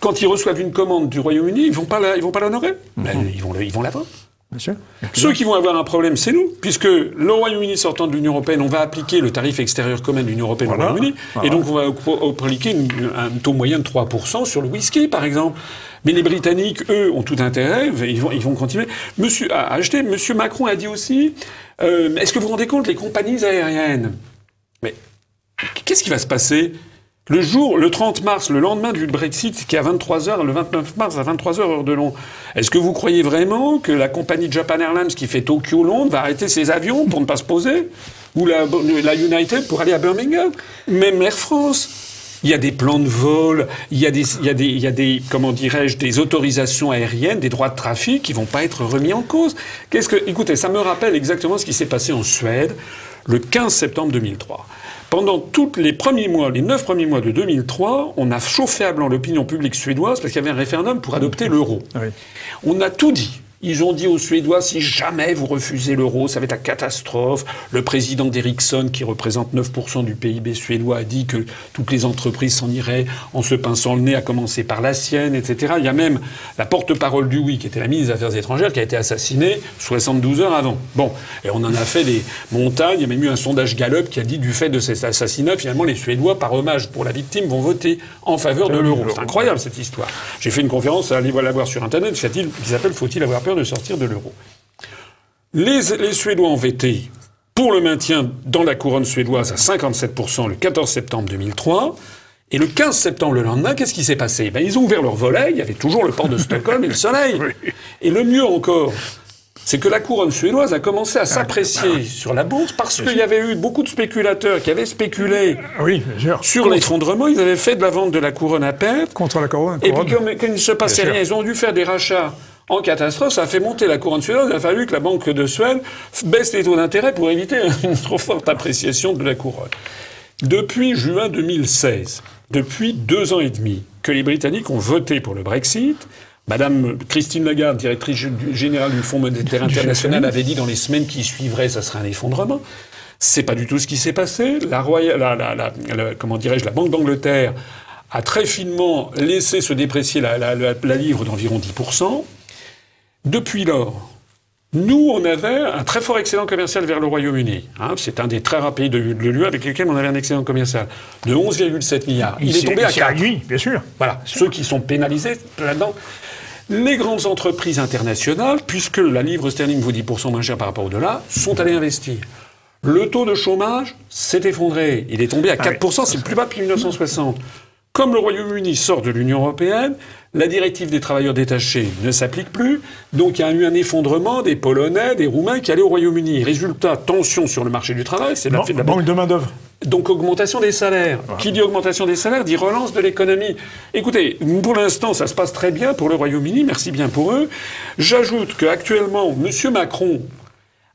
quand ils reçoivent une commande du Royaume-Uni, ils vont pas ils vont pas l'honorer? Ben, Ils vont, ils vont la vendre. Bien sûr. Ceux qui vont avoir un problème, c'est nous, puisque le Royaume-Uni sortant de l'Union européenne, on va appliquer le tarif extérieur commun de l'Union européenne Voilà. au Royaume-Uni, Voilà. et donc on va appliquer une- un taux moyen de 3% sur le whisky, par exemple. Mais les Britanniques, eux, ont tout intérêt, ils vont, ils vont continuer. Monsieur à acheter. Monsieur Macron a dit aussi, euh, est-ce que vous vous rendez compte, les compagnies aériennes Mais qu'est-ce qui va se passer? Le jour, le 30 mars, le lendemain du Brexit, qui est à 23h, le 29 mars à 23h heure de Londres, est-ce que vous croyez vraiment que la compagnie Japan Airlines qui fait Tokyo-Londres va arrêter ses avions pour ne pas se poser? Ou la, la United pour aller à Birmingham? Même Air France? Il y a des plans de vol, il y a des, il y a des, il y a des comment dirais-je, des autorisations aériennes, des droits de trafic qui vont pas être remis en cause. Qu'est-ce que, écoutez, ça me rappelle exactement ce qui s'est passé en Suède le 15 septembre 2003. Pendant tous les premiers mois, les neuf premiers mois de 2003, on a chauffé à blanc l'opinion publique suédoise parce qu'il y avait un référendum pour adopter l'euro. Oui. On a tout dit. Ils ont dit aux Suédois, si jamais vous refusez l'euro, ça va être la catastrophe. Le président d'Ericsson, qui représente 9% du PIB suédois, a dit que toutes les entreprises s'en iraient en se pinçant le nez, à commencer par la sienne, etc. Il y a même la porte-parole du oui, qui était la ministre des Affaires étrangères, qui a été assassinée 72 heures avant. Bon, et on en a fait des montagnes. Il y a même eu un sondage Gallup qui a dit, du fait de cet assassinat, finalement, les Suédois, par hommage pour la victime, vont voter en faveur de l'euro. C'est incroyable, cette histoire. J'ai fait une conférence, allez la voir sur Internet, qui s'appelle Faut-il avoir de sortir de l'euro les, les Suédois ont voté pour le maintien dans la couronne suédoise à 57% le 14 septembre 2003. Et le 15 septembre, le lendemain, qu'est-ce qui s'est passé? Ben, Ils ont ouvert leur volet, il y avait toujours le port de Stockholm et le soleil. Et le mieux encore, c'est que la couronne suédoise a commencé à s'apprécier sur la bourse parce qu'il y avait eu beaucoup de spéculateurs qui avaient spéculé Oui, sûr. sur l'effondrement. Ils avaient fait de la vente de la couronne à perte. Contre la couronne. Et puis, comme, comme il ne se passait rien, ils ont dû faire des rachats en catastrophe. Ça a fait monter la couronne suédoise. Il a fallu que la Banque de Suède baisse les taux d'intérêt pour éviter une trop forte appréciation de la couronne. Depuis juin 2016, depuis deux ans et demi, que les Britanniques ont voté pour le Brexit, Madame Christine Lagarde, directrice générale du Fonds monétaire international, avait dit dans les semaines qui suivraient, ça serait un effondrement. C'est pas du tout ce qui s'est passé. La, Roya- la- la- la- la- comment dirais-je, la Banque d'Angleterre a très finement laissé se déprécier la, la- la- la livre d'environ 10%. Depuis lors, nous, on avait un très fort excédent commercial vers le Royaume-Uni. hein. c'est un des très rares pays de, de l'UE avec lesquels on avait un excédent commercial de 11,7 milliards. Il, est tombé à s'est 4. réduit, bien sûr. Voilà, ceux qui sont pénalisés là-dedans. Les grandes entreprises internationales, puisque la livre sterling vaut 10% moins cher par rapport au dollar, sont allées investir. Le taux de chômage s'est effondré. Il est tombé à 4%, c'est le plus bas depuis 1960. Comme le Royaume-Uni sort de l'Union européenne, la directive des travailleurs détachés ne s'applique plus, donc il y a eu un effondrement des Polonais, des Roumains qui allaient au Royaume-Uni. Résultat, tension sur le marché du travail, c'est la, la Banque de main-d'œuvre. donc augmentation des salaires. Qui dit augmentation des salaires dit relance de l'économie. Écoutez, pour l'instant, ça se passe très bien pour le Royaume-Uni, merci bien pour eux. J'ajoute qu'actuellement, M. Macron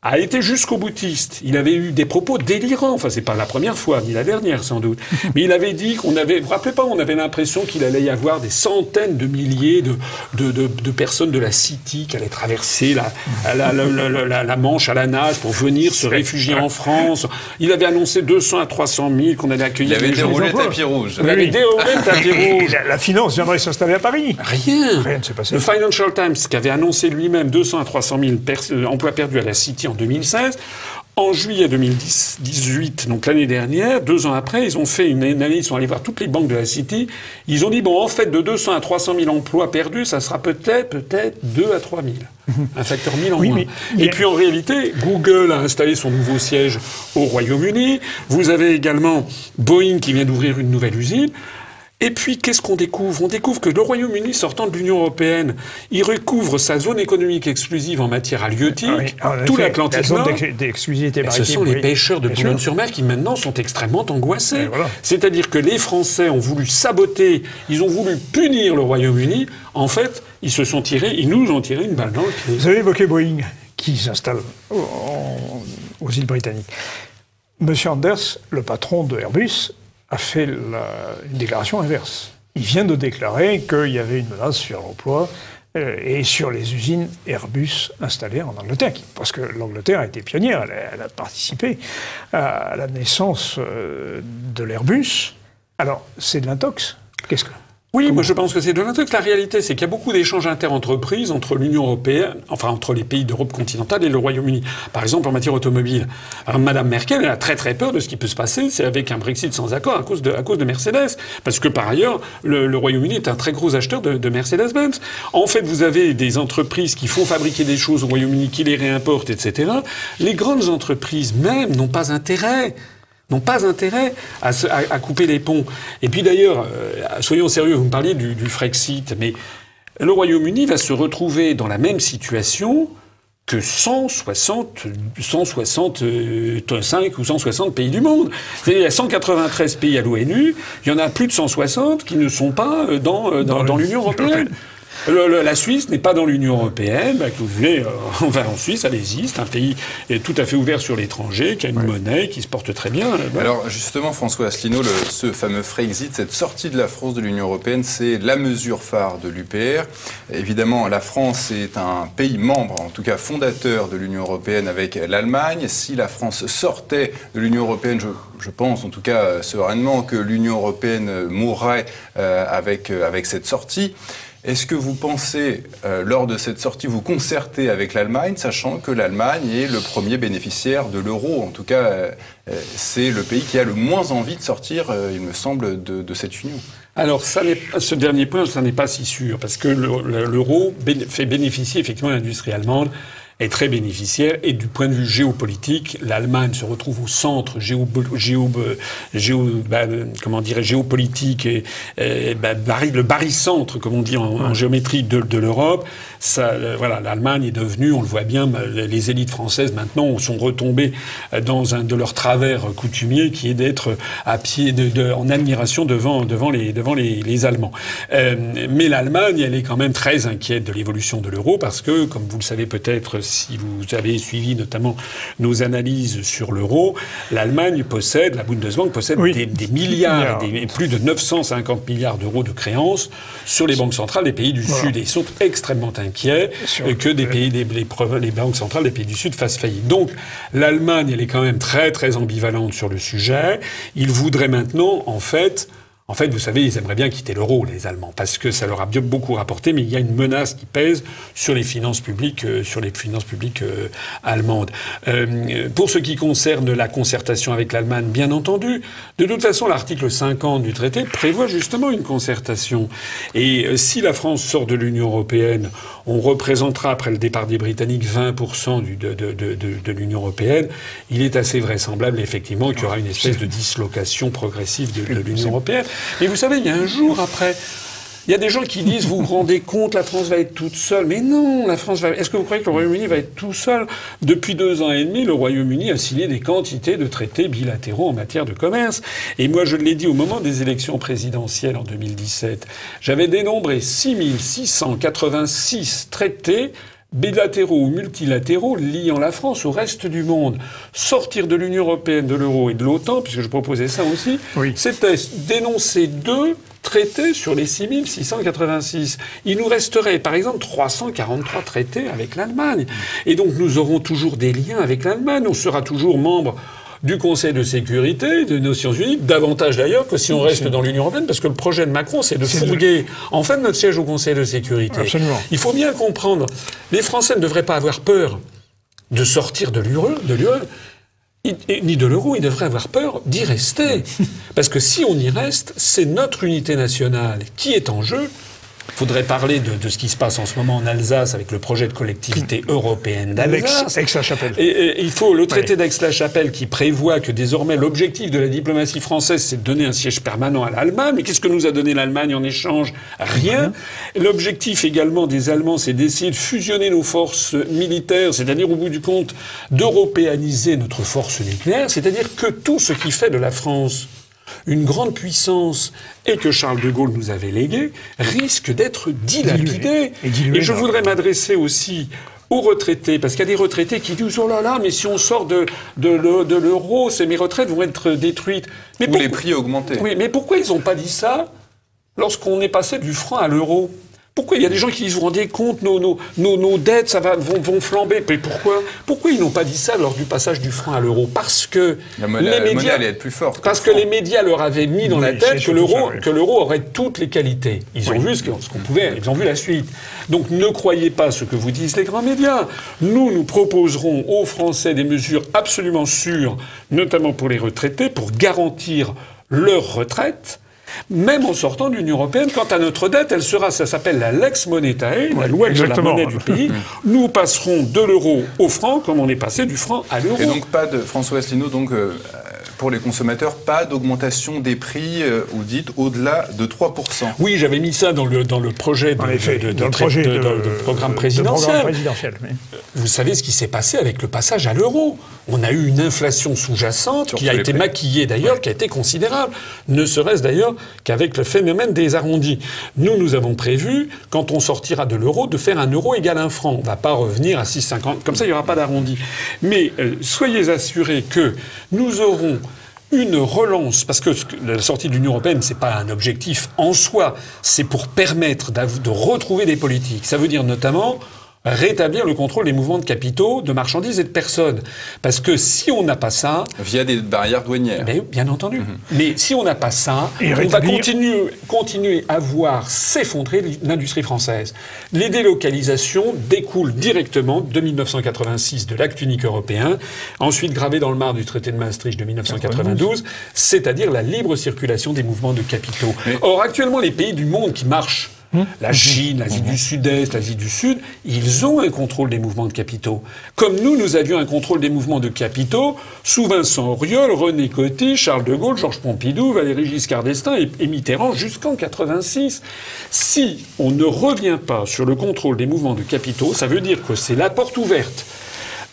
a été jusqu'au boutiste. Il avait eu des propos délirants. Enfin, c'est pas la première fois, ni la dernière, sans doute. Mais il avait dit qu'on avait, vous vous rappelez pas, on avait l'impression qu'il allait y avoir des centaines de milliers de, de, de, de personnes de la City qui allaient traverser la, la, la, la, Manche à la nage pour venir se réfugier en France. Il avait annoncé 200 à 300 000 qu'on allait accueillir. Il avait déroulé le tapis rouge. Il avait déroulé le tapis rouge. La, finance viendrait s'installer à Paris. Rien. Rien ne s'est passé. Le Financial Times, qui avait annoncé lui-même 200 à 300 000 emplois perdus à la City en 2016. En juillet 2018, donc l'année dernière, deux ans après, ils ont fait une analyse, ils sont allés voir toutes les banques de la City. Ils ont dit, bon, en fait, de 200 à 300 000 emplois perdus, ça sera peut-être, peut-être 2 à 3 000. Un facteur 1000 en moins. Et puis en réalité, Google a installé son nouveau siège au Royaume-Uni. Vous avez également Boeing qui vient d'ouvrir une nouvelle usine. Et puis, qu'est-ce qu'on découvre? On découvre que le Royaume-Uni, sortant de l'Union européenne, il recouvre sa zone économique exclusive en matière halieutique, ah tout l'Atlantique Nord. d'exclusivité Ce sont les pêcheurs de Boulogne-sur-Mer qui maintenant sont extrêmement angoissés. C'est-à-dire que les Français ont voulu saboter, ils ont voulu punir le Royaume-Uni. En fait, ils se sont tirés, ils nous ont tiré une balle dans le pied. Vous avez évoqué Boeing, qui s'installe aux îles britanniques. Monsieur Anders, le patron de Airbus, a fait une déclaration inverse. Il vient de déclarer qu'il y avait une menace sur l'emploi euh, et sur les usines Airbus installées en Angleterre, parce que l'Angleterre a été pionnière, elle a, participé à la naissance euh, de l'Airbus. Alors, c'est de l'intox? Qu'est-ce que oui, moi je pense que c'est de truc. La réalité, c'est qu'il y a beaucoup d'échanges interentreprises entre l'Union européenne, enfin entre les pays d'Europe continentale et le Royaume-Uni. Par exemple, en matière automobile. Alors, Madame Merkel, elle a très très peur de ce qui peut se passer, c'est avec un Brexit sans accord à cause de, à cause de Mercedes. Parce que par ailleurs, le, Royaume-Uni est un très gros acheteur de, de Mercedes-Benz. En fait, vous avez des entreprises qui font fabriquer des choses au Royaume-Uni, qui les réimportent, etc. Les grandes entreprises même n'ont pas intérêt n'ont pas intérêt à, couper les ponts. Et puis d'ailleurs, euh, soyons sérieux, vous me parliez du, Frexit, mais le Royaume-Uni va se retrouver dans la même situation que 160, 165 ou 160 pays du monde. Il y a 193 pays à l'ONU, il y en a plus de 160 qui ne sont pas euh, dans, euh, dans, dans l'Union européenne la Suisse n'est pas dans l'Union européenne. Bah, vous voulez, euh, on va en Suisse, allez-y. C'est un pays tout à fait ouvert sur l'étranger, qui a une monnaie, qui se porte très bien. Alors justement, François Asselineau, ce fameux Frexit, cette sortie de la France de l'Union européenne, c'est la mesure phare de l'UPR. Évidemment, la France est un pays membre, en tout cas fondateur de l'Union européenne avec l'Allemagne. Si la France sortait de l'Union européenne, je, pense en tout cas sereinement que l'Union européenne mourrait euh, avec, euh, avec cette sortie. Est-ce que vous pensez, euh, lors de cette sortie, vous concerter avec l'Allemagne, sachant que l'Allemagne est le premier bénéficiaire de l'euro? En tout cas, euh, euh, c'est le pays qui a le moins envie de sortir, il me semble, de, cette union. Alors, ce dernier point, ça n'est pas si sûr, parce que l'euro fait bénéficier effectivement l'industrie allemande est très bénéficiaire. Et du point de vue géopolitique, l'Allemagne se retrouve au centre géo, géo, géo bah, comment dirais, géopolitique et, bah, le barycentre, comme on dit en, géométrie, de, de l'Europe. Ça, euh, voilà, l'Allemagne est devenue, on le voit bien, les élites françaises maintenant sont retombées dans un de leurs travers coutumiers, qui est d'être à pied, de, de, en admiration devant, devant, les, devant les, les Allemands. Euh, mais l'Allemagne, elle est quand même très inquiète de l'évolution de l'euro parce que, comme vous le savez peut-être si vous avez suivi notamment nos analyses sur l'euro, l'Allemagne possède, la Bundesbank possède des, milliards, des, plus de 950 milliards d'euros de créances sur les banques centrales des pays du Sud. Et ils sont extrêmement inquiets que des pays, les, les banques centrales des pays du Sud fassent faillite. Donc l'Allemagne, elle est quand même très très ambivalente sur le sujet. Ils voudraient maintenant, en fait, en fait, vous savez, ils aimeraient bien quitter l'euro, les Allemands, parce que ça leur a bien beaucoup rapporté, mais il y a une menace qui pèse sur les finances publiques, euh, sur les finances publiques euh, allemandes. Euh, pour ce qui concerne la concertation avec l'Allemagne, bien entendu, de toute façon, l'article 50 du traité prévoit justement une concertation. Et si la France sort de l'Union européenne, on représentera, après le départ des Britanniques, 20% du, de, de, de, de l'Union européenne. Il est assez vraisemblable, effectivement, qu'il y aura une espèce de dislocation progressive de, l'Union européenne. Mais vous savez, il y a un jour après. Il y a des gens qui disent, vous vous rendez compte, la France va être toute seule. Mais non, la France va. Est-ce que vous croyez que le Royaume-Uni va être tout seul? Depuis deux ans et demi, le Royaume-Uni a signé des quantités de traités bilatéraux en matière de commerce. Et moi, je l'ai dit au moment des élections présidentielles en 2017, j'avais dénombré 6686 traités bilatéraux ou multilatéraux liant la France au reste du monde. Sortir de l'Union européenne, de l'euro et de l'OTAN, puisque je proposais ça aussi, c'était dénoncer deux traités sur les 6686. Il nous resterait, par exemple, 343 traités avec l'Allemagne. Et donc, nous aurons toujours des liens avec l'Allemagne. On sera toujours membre du Conseil de sécurité des Nations Unies, davantage d'ailleurs que si on reste dans l'Union européenne, parce que le projet de Macron, c'est de fourguer en fin de notre siège au Conseil de sécurité. Absolument. Il faut bien comprendre, les Français ne devraient pas avoir peur de sortir de l'UE, de ni de l'euro, ils devraient avoir peur d'y rester. Parce que si on y reste, c'est notre unité nationale qui est en jeu, faudrait parler de, ce qui se passe en ce moment en Alsace avec le projet de collectivité européenne d'Alsace. Aix-la-Chapelle. Et, il faut le traité d'Aix-la-Chapelle qui prévoit que désormais l'objectif de la diplomatie française, c'est de donner un siège permanent à l'Allemagne. Mais qu'est-ce que nous a donné l'Allemagne en échange? Rien. L'objectif également des Allemands, c'est d'essayer de fusionner nos forces militaires, c'est-à-dire au bout du compte d'européaniser notre force nucléaire, c'est-à-dire que tout ce qui fait de la France une grande puissance et que Charles de Gaulle nous avait légué risque d'être dilapidé. Et, je voudrais m'adresser aussi aux retraités, parce qu'il y a des retraités qui disent oh là là, mais si on sort de, de, l'euro, mes retraites vont être détruites. Mais Ou les prix augmenter. Oui, mais pourquoi ils n'ont pas dit ça lorsqu'on est passé du franc à l'euro? Pourquoi il y a des gens qui disent, vous vous rendez compte, nos, nos, nos, dettes ça va, vont, vont, flamber. Mais pourquoi Pourquoi ils n'ont pas dit ça lors du passage du franc à l'euro? Parce que les médias allait être plus forte. Parce que les médias leur avaient mis dans la tête que l'euro que l'euro aurait toutes les qualités. Ils ont vu ce qu'on pouvait, ils ont vu la suite. Donc ne croyez pas ce que vous disent les grands médias. Nous, nous proposerons aux Français des mesures absolument sûres, notamment pour les retraités, pour garantir leur retraite même en sortant de l'Union européenne. Quant à notre dette, elle sera, ça s'appelle la lex monetae, la loi de la monnaie du pays. Nous passerons de l'euro au franc, comme on est passé du franc à l'euro. Et donc pas de François Asselineau, donc euh, pour les consommateurs, pas d'augmentation des prix, euh, ou dites au-delà de 3%. Oui, j'avais mis ça dans le, dans le projet de, de, programme présidentiel. Vous savez ce qui s'est passé avec le passage à l'euro. On a eu une inflation sous-jacente qui a été maquillée d'ailleurs, qui a été considérable. Ne serait-ce d'ailleurs qu'avec le phénomène des arrondis. Nous, nous avons prévu, quand on sortira de l'euro, de faire un euro égal à un franc. On ne va pas revenir à 6,50. Comme ça, il n'y aura pas d'arrondi. Mais euh, soyez assurés que nous aurons une relance, parce que la sortie de l'Union européenne, c'est pas un objectif en soi, c'est pour permettre de retrouver des politiques. Ça veut dire notamment rétablir le contrôle des mouvements de capitaux, de marchandises et de personnes. Parce que si on n'a pas ça... Via des barrières douanières. Mais, bien entendu. Mhm. Mais si on n'a pas ça, on va continuer, continuer à voir s'effondrer l'industrie française. Les délocalisations découlent directement de 1986 de l'acte unique européen, ensuite gravé dans le marbre du traité de Maastricht de 1992, c'est-à-dire la libre circulation des mouvements de capitaux. Or, actuellement, les pays du monde qui marchent la Chine, l'Asie du Sud-Est, l'Asie du Sud, ils ont un contrôle des mouvements de capitaux. Comme nous, nous avions un contrôle des mouvements de capitaux sous Vincent Auriol, René Coty, Charles de Gaulle, Georges Pompidou, Valéry Giscard d'Estaing et, Mitterrand jusqu'en 86. Si on ne revient pas sur le contrôle des mouvements de capitaux, ça veut dire que c'est la porte ouverte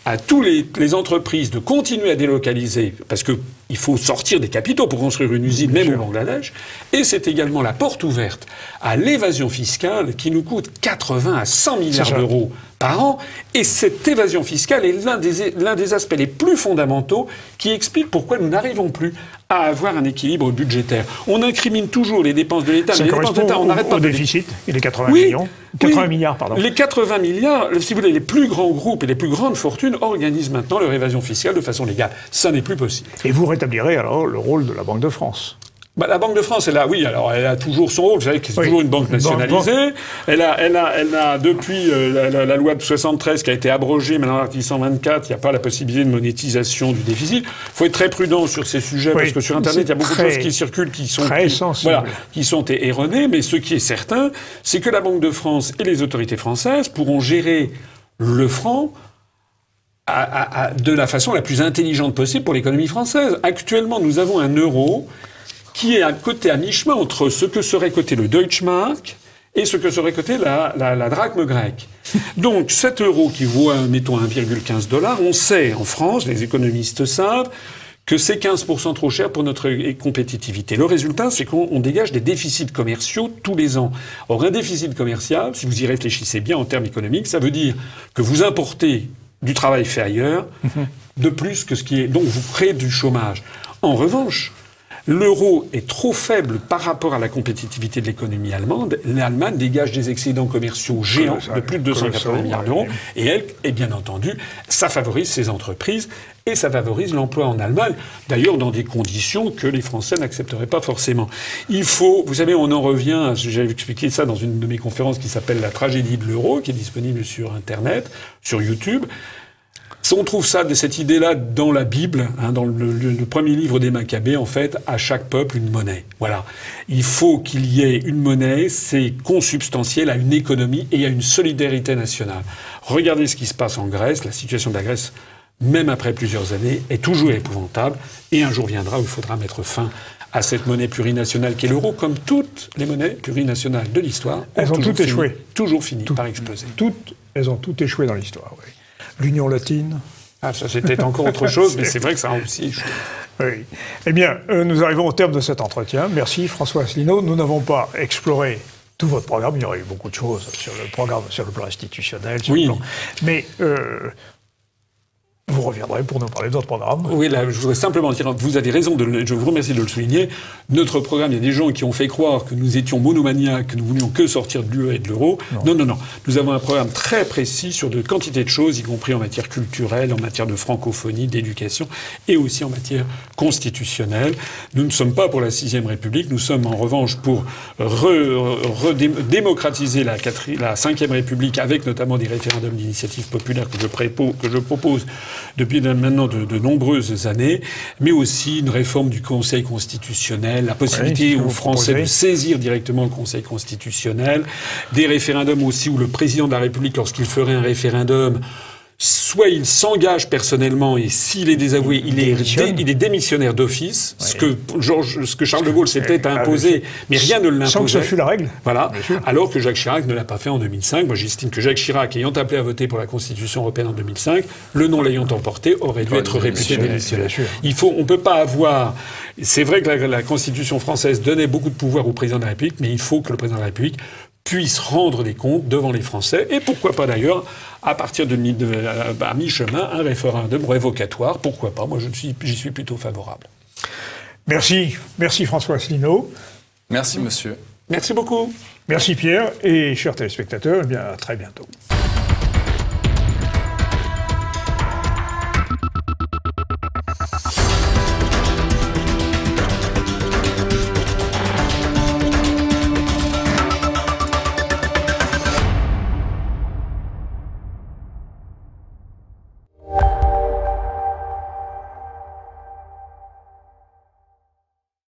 à tous les, entreprises de continuer à délocaliser, parce qu'il faut sortir des capitaux pour construire une usine, même au Bangladesh, et c'est également la porte ouverte à l'évasion fiscale qui nous coûte 80 à 100 milliards d'euros par an. Et cette évasion fiscale est l'un des, l'un des aspects les plus fondamentaux qui explique pourquoi nous n'arrivons plus à avoir un équilibre budgétaire. On incrimine toujours les dépenses de l'État, mais les dépenses de l'État, on n'arrête pas. Au déficit, et les 80 millions. 80 milliards, pardon. Les 80 milliards, si vous voulez, les plus grands groupes et les plus grandes fortunes organisent maintenant leur évasion fiscale de façon légale. Ça n'est plus possible. Et vous rétablirez alors le rôle de la Banque de France bah, la Banque de France, elle a, oui, alors elle a toujours son rôle. Vous savez que c'est toujours une banque nationalisée. Elle a, elle a, elle a depuis euh, la, loi de 73 qui a été abrogée, maintenant l'article 124, il n'y a pas la possibilité de monétisation du déficit. Il faut être très prudent sur ces sujets parce que sur Internet, il y a beaucoup de choses qui circulent qui sont très qui, voilà, qui sont erronées. Mais ce qui est certain, c'est que la Banque de France et les autorités françaises pourront gérer le franc de la façon la plus intelligente possible pour l'économie française. Actuellement, nous avons un euro qui est à côté à mi-chemin entre ce que serait coté le Deutschmark et ce que serait coté la, la, drachme grecque. Donc cet euro qui vaut, mettons, 1,15 dollars, on sait en France, les économistes savent, que c'est 15% trop cher pour notre compétitivité. Le résultat, c'est qu'on dégage des déficits commerciaux tous les ans. Or, un déficit commercial, si vous y réfléchissez bien en termes économiques, ça veut dire que vous importez du travail fait ailleurs mhm. de plus que ce qui est. Donc, vous créez du chômage. En revanche, L'euro est trop faible par rapport à la compétitivité de l'économie allemande. L'Allemagne dégage des excédents commerciaux géants de plus de 280 milliards d'euros. Et elle, et bien entendu, ça favorise ses entreprises et ça favorise l'emploi en Allemagne, d'ailleurs dans des conditions que les Français n'accepteraient pas forcément. Il faut, vous savez, on en revient, j'avais expliqué ça dans une de mes conférences qui s'appelle La tragédie de l'euro, qui est disponible sur Internet, sur YouTube. On trouve ça, cette idée-là, dans la Bible, hein, dans le, premier livre des Maccabées, en fait, à chaque peuple une monnaie. Voilà. Il faut qu'il y ait une monnaie, c'est consubstantiel à une économie et à une solidarité nationale. Regardez ce qui se passe en Grèce, la situation de la Grèce, même après plusieurs années, est toujours épouvantable, et un jour viendra où il faudra mettre fin à cette monnaie plurinationale qu'est l'euro, comme toutes les monnaies plurinationales de l'histoire. Elles ont, toutes échoué. Toujours fini par exploser. Toutes, elles ont toutes échoué dans l'histoire, oui l'Union latine. Ah, ça c'était encore autre chose, mais c'est vrai que ça a aussi Oui. Eh bien, euh, nous arrivons au terme de cet entretien. Merci François Asselineau. Nous n'avons pas exploré tout votre programme. Il y aurait eu beaucoup de choses sur le programme, sur le plan institutionnel, sur oui. le plan. Mais euh, vous reviendrez pour nous parler d'autres programmes. Oui, là, je voudrais simplement dire, vous avez raison, de je vous remercie de le souligner. Notre programme, il y a des gens qui ont fait croire que nous étions monomaniaques, que nous voulions que sortir de l'UE et de l'euro. Non. non, non, Nous avons un programme très précis sur de quantités de choses, y compris en matière culturelle, en matière de francophonie, d'éducation, et aussi en matière constitutionnelle. Nous ne sommes pas pour la sixième République, nous sommes en revanche pour redémocratiser la, la cinquième République avec notamment des référendums d'initiative populaire que je, que je propose depuis maintenant de, nombreuses années, mais aussi une réforme du Conseil constitutionnel, la possibilité aux Français de saisir directement le Conseil constitutionnel, des référendums aussi où le président de la République, lorsqu'il ferait un référendum, soit il s'engage personnellement et s'il est désavoué, il, est, il est démissionnaire d'office, ce, que Georges, ce que Charles de Gaulle s'était ah, imposé, mais rien ne l'imposait. Sans que ce fût la règle. Voilà. Alors que Jacques Chirac ne l'a pas fait en 2005. Moi, j'estime que Jacques Chirac, ayant appelé à voter pour la Constitution européenne en 2005, le nom l'ayant emporté, aurait dû être réputé démissionnaire. Il faut, on peut pas avoir. C'est vrai que la, la Constitution française donnait beaucoup de pouvoir au président de la République, mais il faut que le président de la République puisse rendre des comptes devant les Français, et pourquoi pas d'ailleurs, à partir de, mi, à mi-chemin, un référendum révocatoire, pourquoi pas, moi j'y suis, suis plutôt favorable. Merci, merci François Asselineau. Merci monsieur. Merci beaucoup. Merci Pierre, et chers téléspectateurs, eh bien à très bientôt.